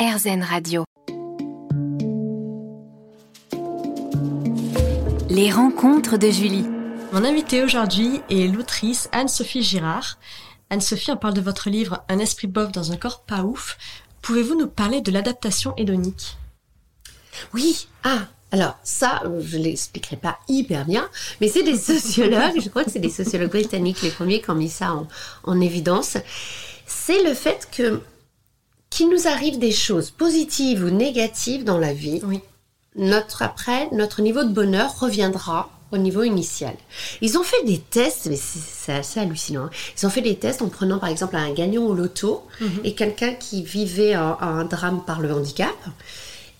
RZN Radio. Les rencontres de Julie. Mon invitée aujourd'hui est l'autrice Anne-Sophie Girard. Anne-Sophie, on parle de votre livre Un esprit bof dans un corps pas ouf. Pouvez-vous nous parler de l'adaptation hédonique? Oui, ah, alors ça, je ne l'expliquerai pas hyper bien, mais c'est des sociologues, je crois que c'est des sociologues britanniques les premiers qui ont mis ça en, en évidence. C'est le fait que qu'il nous arrive des choses positives ou négatives dans la vie. Oui. Notre après, notre niveau de bonheur reviendra au niveau initial. Ils ont fait des tests, mais c'est assez hallucinant. hein. Ils ont fait des tests en prenant par exemple un gagnant au loto et quelqu'un qui vivait un, un drame par le handicap.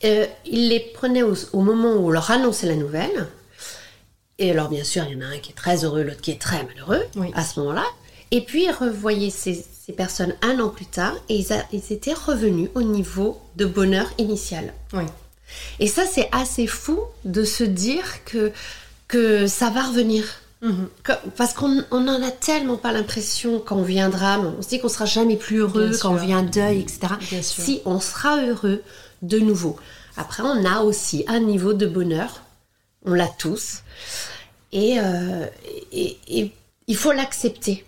Euh, ils les prenaient au, au moment où on leur annonçait la nouvelle. Et alors, bien sûr, il y en a un qui est très heureux, l'autre qui est très malheureux Oui. à ce moment-là. Et puis, ils revoyaient ces, ces personnes un an plus tard et ils, a- ils étaient revenus au niveau de bonheur initial. Oui. Et ça, c'est assez fou de se dire que, que ça va revenir. Mhm. Que- Parce qu'on on en a tellement pas l'impression quand on vit un drame. On se dit qu'on sera jamais plus heureux Bien quand on sûr. vit un deuil, etc. Si on sera heureux de nouveau. Après, on a aussi un niveau de bonheur. On l'a tous. Et, euh, et, et il faut l'accepter.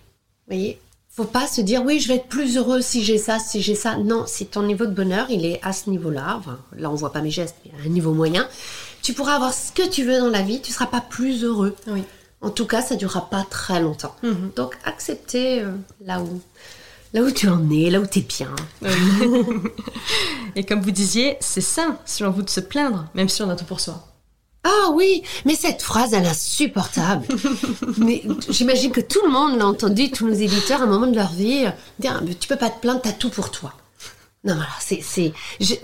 Vous voyez? Faut pas se dire oui, je vais être plus heureux si j'ai ça, si j'ai ça. Non, si ton niveau de bonheur, il est à ce niveau-là, enfin, là on voit pas mes gestes, mais à un niveau moyen, tu pourras avoir ce que tu veux dans la vie, tu seras pas plus heureux. Oui. En tout cas, ça durera pas très longtemps. Mhm. Donc accepter euh, là où là où tu en es, là où tu es bien. Et comme vous disiez, c'est sain, selon vous, de se plaindre, même si on a tout pour soi. Ah oui, mais cette phrase, elle est insupportable. mais j'imagine que tout le monde l'a entendu, tous nos éditeurs, à un moment de leur vie, euh, dire mais tu peux pas te plaindre, t'as tout pour toi. Non, voilà, c'est,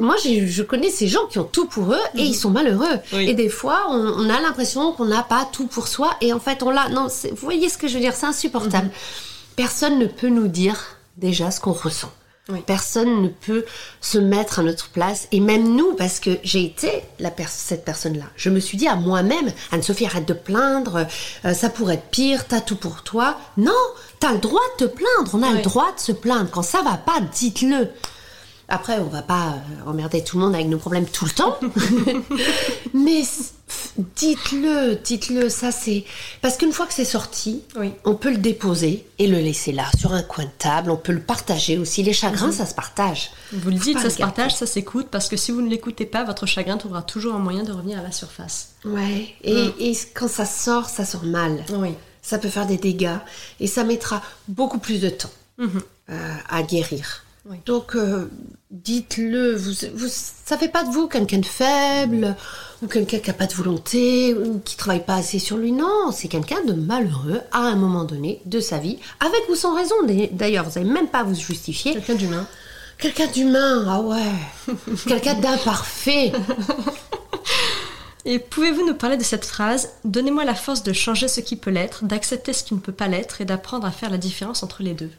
moi, je connais ces gens qui ont tout pour eux et ils sont malheureux. Oui. Et des fois, on, on a l'impression qu'on n'a pas tout pour soi et en fait, on l'a. Non, vous voyez ce que je veux dire C'est insupportable. Personne ne peut nous dire déjà ce qu'on ressent. Oui. Personne ne peut se mettre à notre place, et même nous, parce que j'ai été la pers- cette personne-là. Je me suis dit à moi-même, Anne-Sophie, arrête de plaindre, euh, ça pourrait être pire, t'as tout pour toi. Non, t'as le droit de te plaindre, on a Oui. le droit de se plaindre. Quand ça va pas, dites-le. Après, on va pas euh, emmerder tout le monde avec nos problèmes tout le temps. Mais dites-le, dites-le, ça c'est... Parce qu'une fois que c'est sorti, Oui. on peut le déposer et le laisser là, sur un coin de table. On peut le partager aussi. Les chagrins, ça se partage. Vous le dites, pas ça le se partage, ça s'écoute, parce que si vous ne l'écoutez pas, votre chagrin trouvera toujours un moyen de revenir à la surface. Ouais. Et, et quand ça sort, ça sort mal. Oui. Ça peut faire des dégâts et ça mettra beaucoup plus de temps Mhm. euh, à guérir. Oui. Donc, euh, dites-le. Vous, vous, ça fait pas de vous quelqu'un de faible ou quelqu'un qui a pas de volonté ou qui travaille pas assez sur lui. Non, c'est quelqu'un de malheureux à un moment donné de sa vie, avec ou sans raison. D'ailleurs, vous n'avez même pas à vous justifier. Quelqu'un d'humain. Quelqu'un d'humain, ah ouais. quelqu'un d'imparfait. Et pouvez-vous nous parler de cette phrase Donnez-moi la force de changer ce qui peut l'être, d'accepter ce qui ne peut pas l'être et d'apprendre à faire la différence entre les deux.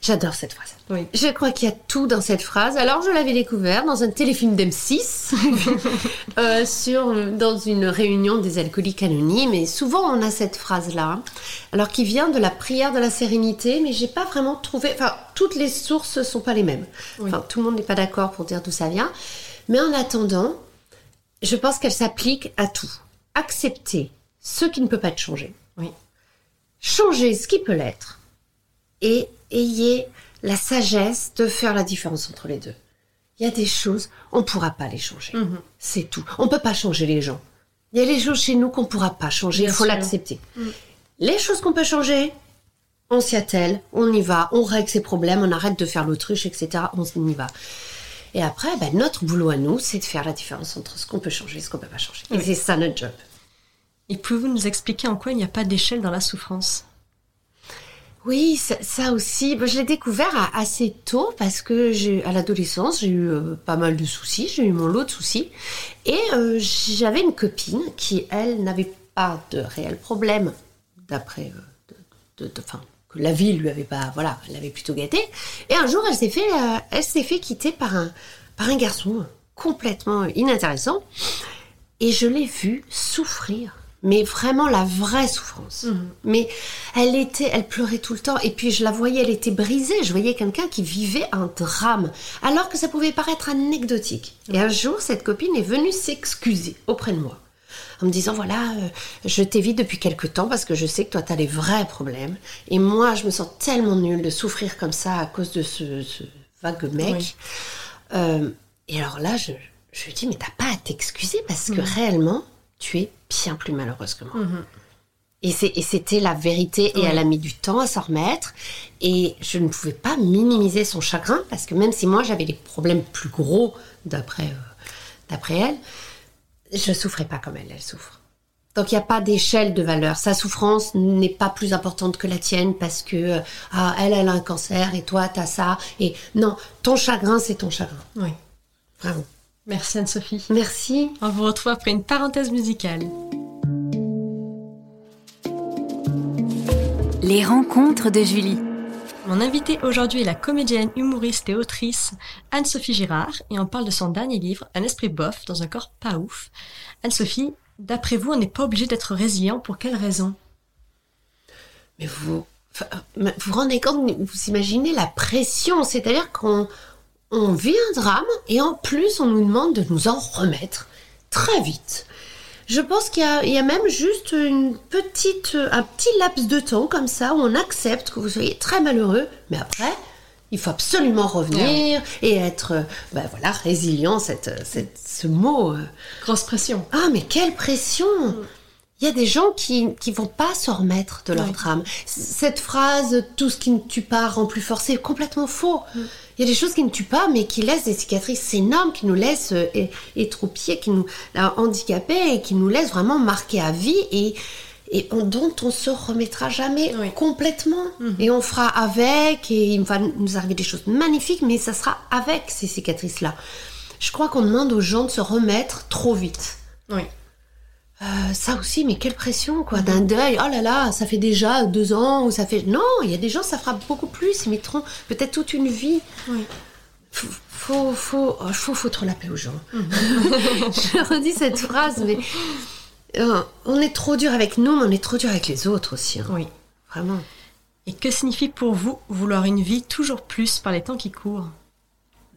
J'adore cette phrase. Oui. Je crois qu'il y a tout dans cette phrase. Alors, je l'avais découvert dans un téléfilm d'M6, euh, sur, dans une réunion des alcooliques anonymes. Et souvent, on a cette phrase-là, alors qui vient de la prière de la sérénité, mais j'ai pas vraiment trouvé. Enfin, toutes les sources sont pas les mêmes. Oui. Enfin, tout le monde n'est pas d'accord pour dire d'où ça vient. Mais en attendant, je pense qu'elle s'applique à tout. Accepter ce qui ne peut pas être changé Oui. changer ce qui peut l'être et ayez la sagesse de faire la différence entre les deux. Il y a des choses, on ne pourra pas les changer. Mhm. C'est tout. On ne peut pas changer les gens. Il y a des choses chez nous qu'on ne pourra pas changer. Il faut l'accepter. Les choses qu'on peut changer, on s'y attelle, on y va, on règle ses problèmes, on arrête de faire l'autruche, etc. On y va. Et après, ben, notre boulot à nous, c'est de faire la différence entre ce qu'on peut changer et ce qu'on ne peut pas changer. Et c'est ça notre job. Et pouvez-vous nous expliquer en quoi il n'y a pas d'échelle dans la souffrance? Oui, ça, aussi, bah, je l'ai découvert assez tôt parce que à l'adolescence, j'ai eu euh, pas mal de soucis, j'ai eu mon lot de soucis. Et euh, j'avais une copine qui, elle, n'avait pas de réel problème, d'après, euh, de, que la vie lui avait pas, voilà, elle l'avait plutôt gâtée. Et un jour, elle s'est fait, elle s'est fait quitter par un, par un garçon complètement inintéressant. Et je l'ai vue souffrir mais vraiment la vraie souffrance. Mhm. Mais elle était, elle pleurait tout le temps, et puis je la voyais, elle était brisée. Je voyais quelqu'un qui vivait un drame, alors que ça pouvait paraître anecdotique. Et un jour, cette copine est venue s'excuser auprès de moi. En me disant, voilà, euh, je t'évite depuis quelque temps parce que je sais que toi, tu as des vrais problèmes. Et moi, je me sens tellement nulle de souffrir comme ça à cause de ce, ce vague mec. Oui. Euh, et alors là, je, je lui dis, mais t'as pas à t'excuser parce que réellement, tu es bien plus malheureuse que moi. Mhm. Et c'était la vérité, et Ouais. elle a mis du temps à s'en remettre. Et je ne pouvais pas minimiser son chagrin, parce que même si moi j'avais des problèmes plus gros d'après euh, elle, je souffrais pas comme elle, elle souffre. Donc il n'y a pas d'échelle de valeur. Sa souffrance n'est pas plus importante que la tienne parce que euh, ah, elle, elle a un cancer et toi, tu as ça. Et non, ton chagrin, c'est ton chagrin. Oui. Vraiment. Merci Anne-Sophie. Merci. On vous retrouve après une parenthèse musicale. Les rencontres de Julie. Mon invitée aujourd'hui est la comédienne, humoriste et autrice Anne-Sophie Girard et on parle de son dernier livre, Un esprit bof dans un corps pas ouf. Anne-Sophie, d'après vous, on n'est pas obligé d'être résilient pour quelle raison? Mais vous vous vous rendez compte, vous imaginez la pression, c'est-à-dire qu'on on vit un drame et en plus on nous demande de nous en remettre très vite. Je pense qu'il y, y a même juste une petite, un petit laps de temps comme ça où on accepte que vous soyez très malheureux, mais après, il faut absolument revenir et être, euh, ben voilà, résilient, cette, cette- ce mot. euh, Grosse pression. ah, mais quelle pression Il y a des gens qui qui vont pas se remettre de leur Ouais. drame. Cette phrase « tout ce qui ne tue pas rend plus fort », c'est complètement faux. Il y a des choses qui ne tuent pas, mais qui laissent des cicatrices énormes, qui nous laissent euh, é- étropiés, qui nous euh, handicapés et qui nous laissent vraiment marqués à vie et, et on- dont on se remettra jamais Oui. complètement. Et on fera avec et il va nous arriver des choses magnifiques, mais ça sera avec ces cicatrices-là. Je crois qu'on demande aux gens de se remettre trop vite. Oui. Euh, ça aussi, mais quelle pression, quoi, d'un deuil. Oh là là, ça fait déjà deux ans, ou ça fait... Non, il y a des gens, ça fera beaucoup plus, ils mettront peut-être toute une vie. Oui. Faut, faut, faut, oh, faut foutre la paix aux gens. Je redis cette phrase, mais... euh, on est trop dur avec nous, mais on est trop dur avec les autres aussi. hein. Oui. Vraiment. Et que signifie pour vous vouloir une vie toujours plus par les temps qui courent?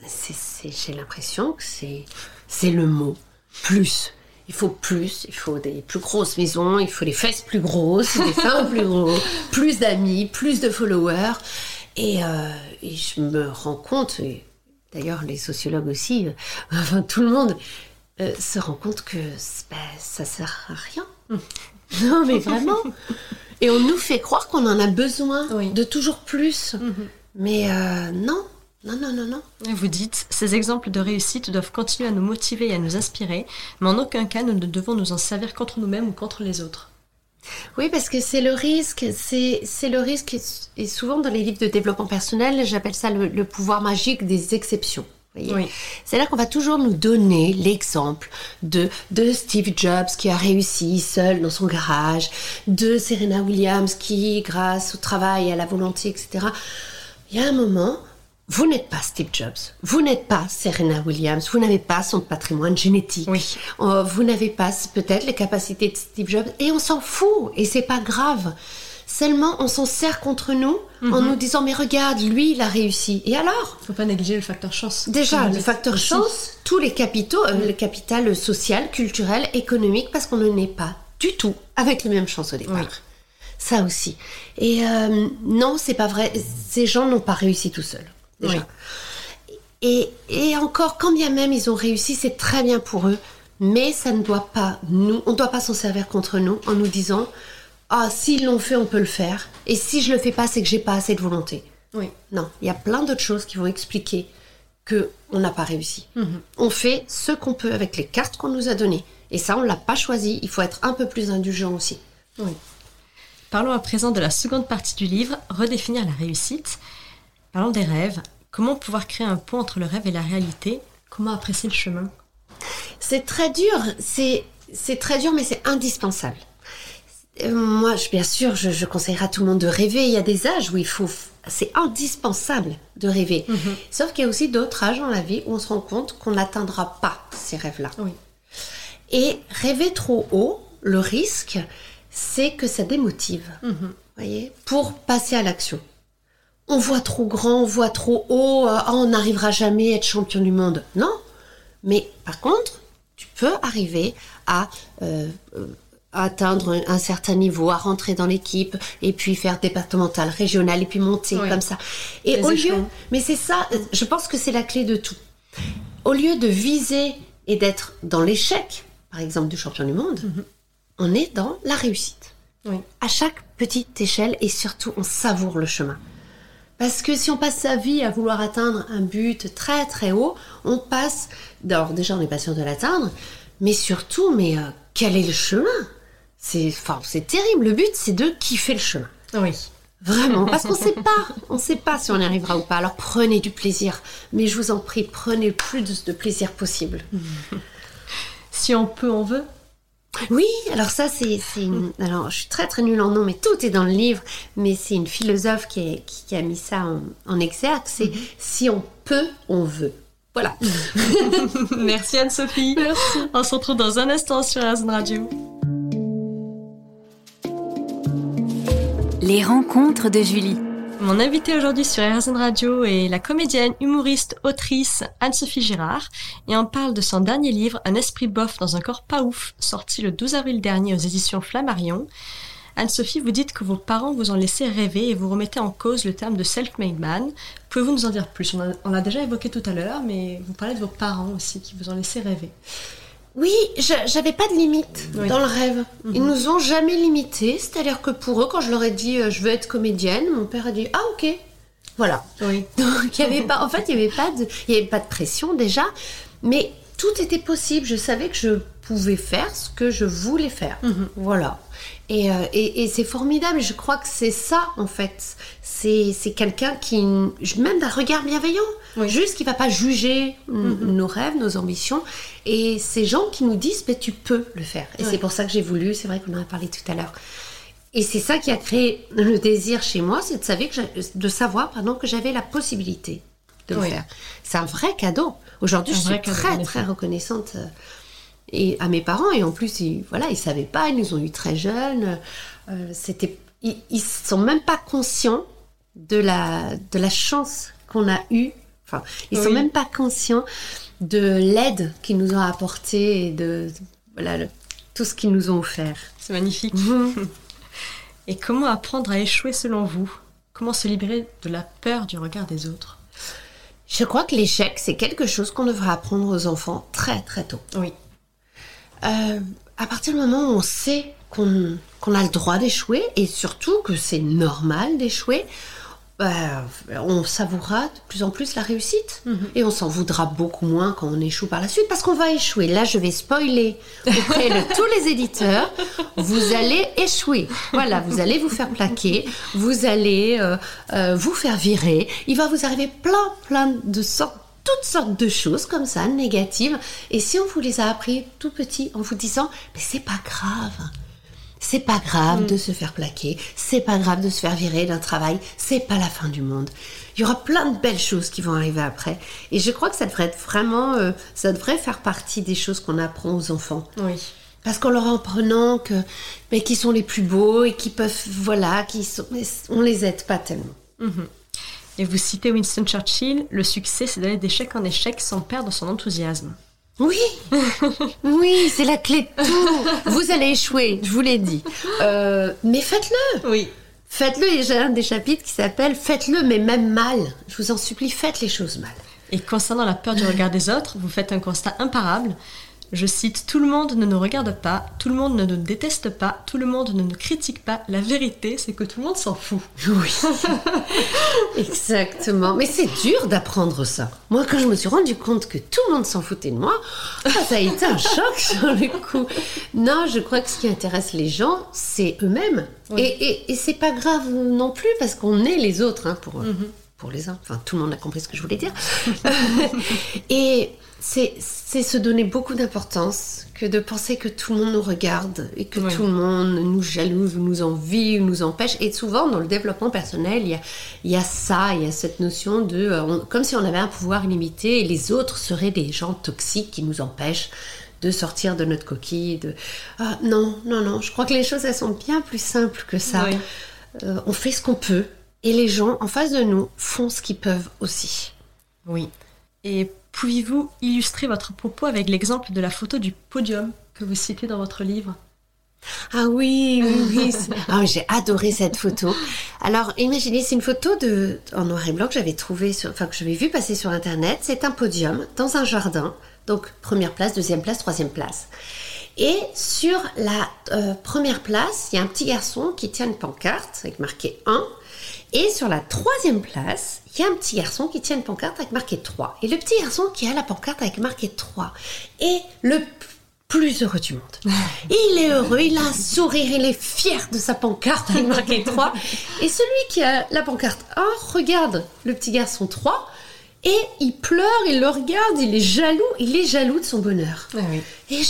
C'est- c'est- J'ai l'impression que c'est c'est le mot. Plus. Il faut plus, il faut des plus grosses maisons, il faut des fesses plus grosses, des seins plus gros, plus d'amis, plus de followers. Et, euh, et je me rends compte, et d'ailleurs les sociologues aussi, euh, enfin tout le monde euh, se rend compte que ben, ça sert à rien. Non mais vraiment. Et on nous fait croire qu'on en a besoin Oui. de toujours plus. Mais euh, non, non, non, non, non. Vous dites, ces exemples de réussite doivent continuer à nous motiver et à nous inspirer, mais en aucun cas nous ne devons nous en servir contre nous-mêmes ou contre les autres. Oui, parce que c'est le risque, c'est le risque, et- souvent dans les livres de développement personnel, j'appelle ça le, le pouvoir magique des exceptions. Oui. C'est-à-dire qu'on va toujours nous donner l'exemple de, de Steve Jobs qui a réussi seul dans son garage, de Serena Williams qui, grâce au travail, à la volonté, etc. Il y a un moment, vous n'êtes pas Steve Jobs, vous n'êtes pas Serena Williams, vous n'avez pas son patrimoine génétique, Oui. Euh, vous n'avez pas peut-être les capacités de Steve Jobs, et on s'en fout, et c'est pas grave. Seulement, on s'en sert contre nous Mhm. en nous disant mais regarde, lui, il a réussi. Et alors? Faut pas négliger le facteur chance. Déjà, le facteur aussi. chance, tous les capitaux, euh, le capital social, culturel, économique, parce qu'on ne naît pas du tout avec les mêmes chances au départ. Oui. Ça aussi. Et euh, non, c'est pas vrai. Ces gens n'ont pas réussi tout seuls. Déjà. Oui. Et, et encore, quand bien même ils ont réussi, c'est très bien pour eux. Mais ça ne doit pas, nous, on ne doit pas s'en servir contre nous en nous disant Ah, s'ils l'ont fait, on peut le faire. Et si je le fais pas, c'est que j'ai pas assez de volonté. Oui. Non, il y a plein d'autres choses qui vont expliquer que on n'a pas réussi. Mhm. On fait ce qu'on peut avec les cartes qu'on nous a données. Et ça, on l'a pas choisi. Il faut être un peu plus indulgent aussi. Oui. Parlons à présent de la seconde partie du livre, redéfinir la réussite. Parlons des rêves. Comment pouvoir créer un pont entre le rêve et la réalité? Comment apprécier le chemin? C'est très dur. C'est c'est très dur, mais c'est indispensable. Euh, Moi, je- bien sûr, je, je conseillerais à tout le monde de rêver. Il y a des âges où il faut, c'est indispensable de rêver. Sauf qu'il y a aussi d'autres âges dans la vie où on se rend compte qu'on n'atteindra pas ces rêves-là. Oui. Et rêver trop haut, le risque, c'est que ça démotive. Mhm. voyez, pour passer à l'action. On voit trop grand, on voit trop haut, euh, Ah, on n'arrivera jamais à être champion du monde. Non. Mais par contre, tu peux arriver à euh, euh, atteindre un, certain niveau, à rentrer dans l'équipe, et puis faire départemental, régional, et puis monter Oui. comme ça. Et Les au lieu, mais c'est ça, je pense que c'est la clé de tout. Au lieu de viser et d'être dans l'échec, par exemple, du champion du monde, on est dans la réussite Oui. à chaque petite échelle et surtout on savoure le chemin. Parce que si on passe sa vie à vouloir atteindre un but très très haut, on passe. Alors déjà on n'est pas sûr de l'atteindre, mais surtout, mais euh, quel est le chemin? C'est enfin, c'est terrible. Le but c'est de kiffer le chemin. Oui. Vraiment, parce qu'on sait pas, on sait pas si on y arrivera ou pas. Alors prenez du plaisir, mais je vous en prie, prenez le plus de plaisir possible. Si on peut, on veut. Oui, alors ça c'est, c'est une- alors je suis très très nulle en nom, mais tout est dans le livre. Mais c'est une philosophe qui, est- qui- qui a mis ça en, en exergue. C'est si on peut, on veut. Voilà. Merci Anne-Sophie. Merci. On se retrouve dans un instant sur Amazon Radio. Les rencontres de Julie. Mon invité aujourd'hui sur RZN Radio est la comédienne, humoriste, autrice Anne-Sophie Girard et on parle de son dernier livre Un esprit bof dans un corps pas ouf, sorti le 12 avril dernier aux éditions Flammarion. Anne-Sophie, vous dites que vos parents vous ont laissé rêver et vous remettez en cause le terme de self-made man. Pouvez-vous nous en dire plus? On l'a déjà évoqué tout à l'heure, mais vous parlez de vos parents aussi qui vous ont laissé rêver. Oui, j'avais pas de limite Oui. dans le rêve. Ils nous ont jamais limité. C'est-à-dire que pour eux, quand je leur ai dit euh, je veux être comédienne, mon père a dit ah ok. Voilà. Oui. Donc il y avait pas, en fait, il y avait pas de, il y avait pas de pression déjà, mais tout était possible. Je savais que je pouvais faire ce que je voulais faire. Voilà. Et, euh, et, et c'est formidable. Je crois que c'est ça en fait. C'est c'est quelqu'un qui même d'un regard bienveillant, Oui. juste qui va pas juger nos rêves, nos ambitions. Et ces gens qui nous disent mais tu peux le faire. Et Oui. c'est pour ça que j'ai voulu. C'est vrai qu'on en a parlé tout à l'heure. Et c'est ça qui a créé le désir chez moi, c'est de savoir que, de savoir, pardon, que j'avais la possibilité de le Oui. faire. C'est un vrai cadeau. Aujourd'hui, je suis cadeau, très très reconnaissante euh, et à mes parents. Et en plus, ils, voilà, ils savaient pas, ils nous ont eu très jeunes. Euh, c'était, ils, ils sont même pas conscients de la de la chance qu'on a eue. Enfin, ils sont Oui. même pas conscients de l'aide qu'ils nous ont apportée et de, de- voilà le- tout ce qu'ils nous ont offert. C'est magnifique. Et comment apprendre à échouer selon vous? Comment se libérer de la peur du regard des autres? Je crois que l'échec, c'est quelque chose qu'on devrait apprendre aux enfants très très tôt. Oui. Euh, à partir du moment où on sait qu'on a le droit d'échouer et surtout que c'est normal d'échouer, bah, on savourera de plus en plus la réussite. Et on s'en voudra beaucoup moins quand on échoue par la suite parce qu'on va échouer. Là, je vais spoiler auprès de tous les éditeurs. Vous allez échouer. Voilà, vous allez vous faire plaquer. Vous allez euh, euh, vous faire virer. Il va vous arriver plein, plein de sortes toutes sortes de choses comme ça, négatives. Et si on vous les a appris tout petit en vous disant, mais c'est pas grave. C'est pas grave de se faire plaquer, c'est pas grave de se faire virer d'un travail, c'est pas la fin du monde. Il y aura plein de belles choses qui vont arriver après. Et je crois que ça devrait être vraiment, euh, ça devrait faire partie des choses qu'on apprend aux enfants. Oui. Parce qu'en leur apprenant que, mais qui sont les plus beaux et qui peuvent, voilà, qui sont, mais on les aide pas tellement. Et vous citez Winston Churchill, le succès c'est d'aller d'échec en échec sans perdre son enthousiasme. Oui, oui, c'est la clé de tout. Vous allez échouer, je vous l'ai dit. Euh, mais faites-le. Oui. Faites-le, et j'ai un des chapitres qui s'appelle Faites-le, mais même mal. Je vous en supplie, faites les choses mal. Et concernant la peur du regard des autres, vous faites un constat imparable. Je cite Tout le monde ne nous regarde pas, tout le monde ne nous déteste pas, tout le monde ne nous critique pas. La vérité, c'est que tout le monde s'en fout. Oui, exactement. Mais c'est dur d'apprendre ça. Moi, quand je me suis rendu compte que tout le monde s'en foutait de moi, ah, ça a été un choc sur le coup. Non, je crois que ce qui intéresse les gens, c'est eux-mêmes. Oui. Et, et, et c'est pas grave non plus, parce qu'on est les autres hein, pour, pour les uns. Enfin, tout le monde a compris ce que je voulais dire. et c'est se donner beaucoup d'importance que de penser que tout le monde nous regarde et que tout le monde nous jalouse ou nous envie ou nous empêche. Et souvent, dans le développement personnel, il y a, il y a ça, il y a cette notion de... euh, on- comme si on avait un pouvoir illimité et les autres seraient des gens toxiques qui nous empêchent de sortir de notre coquille. De... Ah, non, non, non. Je crois que les choses, elles sont bien plus simples que ça. Euh, on fait ce qu'on peut et les gens en face de nous font ce qu'ils peuvent aussi. Oui. Et pouvez-vous illustrer votre propos avec l'exemple de la photo du podium que vous citez dans votre livre? Ah oui, oui, oui. Ah, j'ai adoré cette photo. Alors, imaginez, c'est une photo de, en noir et blanc que j'avais trouvé, sur, enfin que j'avais vu passer sur internet. C'est un podium dans un jardin. Donc, première place, deuxième place, troisième place. Et sur la euh, première place, il y a un petit garçon qui tient une pancarte avec marqué 1. Et sur la troisième place, il y a un petit garçon qui tient une pancarte avec marqué 3. Et le petit garçon qui a la pancarte avec marqué 3 est le plus heureux du monde. Il est heureux, il a un sourire, il est fier de sa pancarte avec marqué 3. Et celui qui a la pancarte 1 regarde le petit garçon 3 et il pleure, il le regarde, il est jaloux, il est jaloux de son bonheur. Ah oui. Et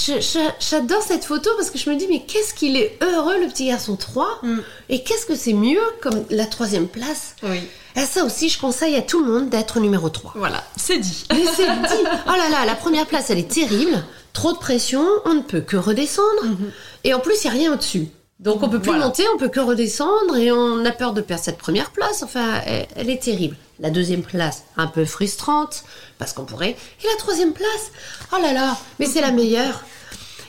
j'adore cette photo parce que je me dis, mais qu'est-ce qu'il est heureux, le petit garçon 3 Mm. Et qu'est-ce que c'est mieux comme la troisième place Oui. Et ça aussi, je conseille à tout le monde d'être numéro 3. Voilà, c'est dit. Mais c'est dit Oh là là, la première place, elle est terrible. Trop de pression, on ne peut que redescendre. Et en plus, il n'y a rien au-dessus. Donc on peut plus Voilà. monter, on peut que redescendre et on a peur de perdre cette première place. Enfin, elle, elle est terrible. La deuxième place, un peu frustrante, parce qu'on pourrait. Et la troisième place, oh là là, mais c'est la meilleure.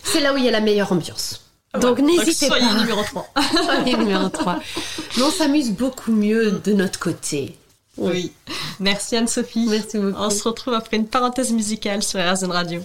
C'est là où il y a la meilleure ambiance. Donc n'hésitez soyez pas. numéro 3. Soyez numéro 3. Mais on s'amuse beaucoup mieux de notre côté. Oui. Merci Anne-Sophie. Merci beaucoup. On se retrouve après une parenthèse musicale sur RZN Radio.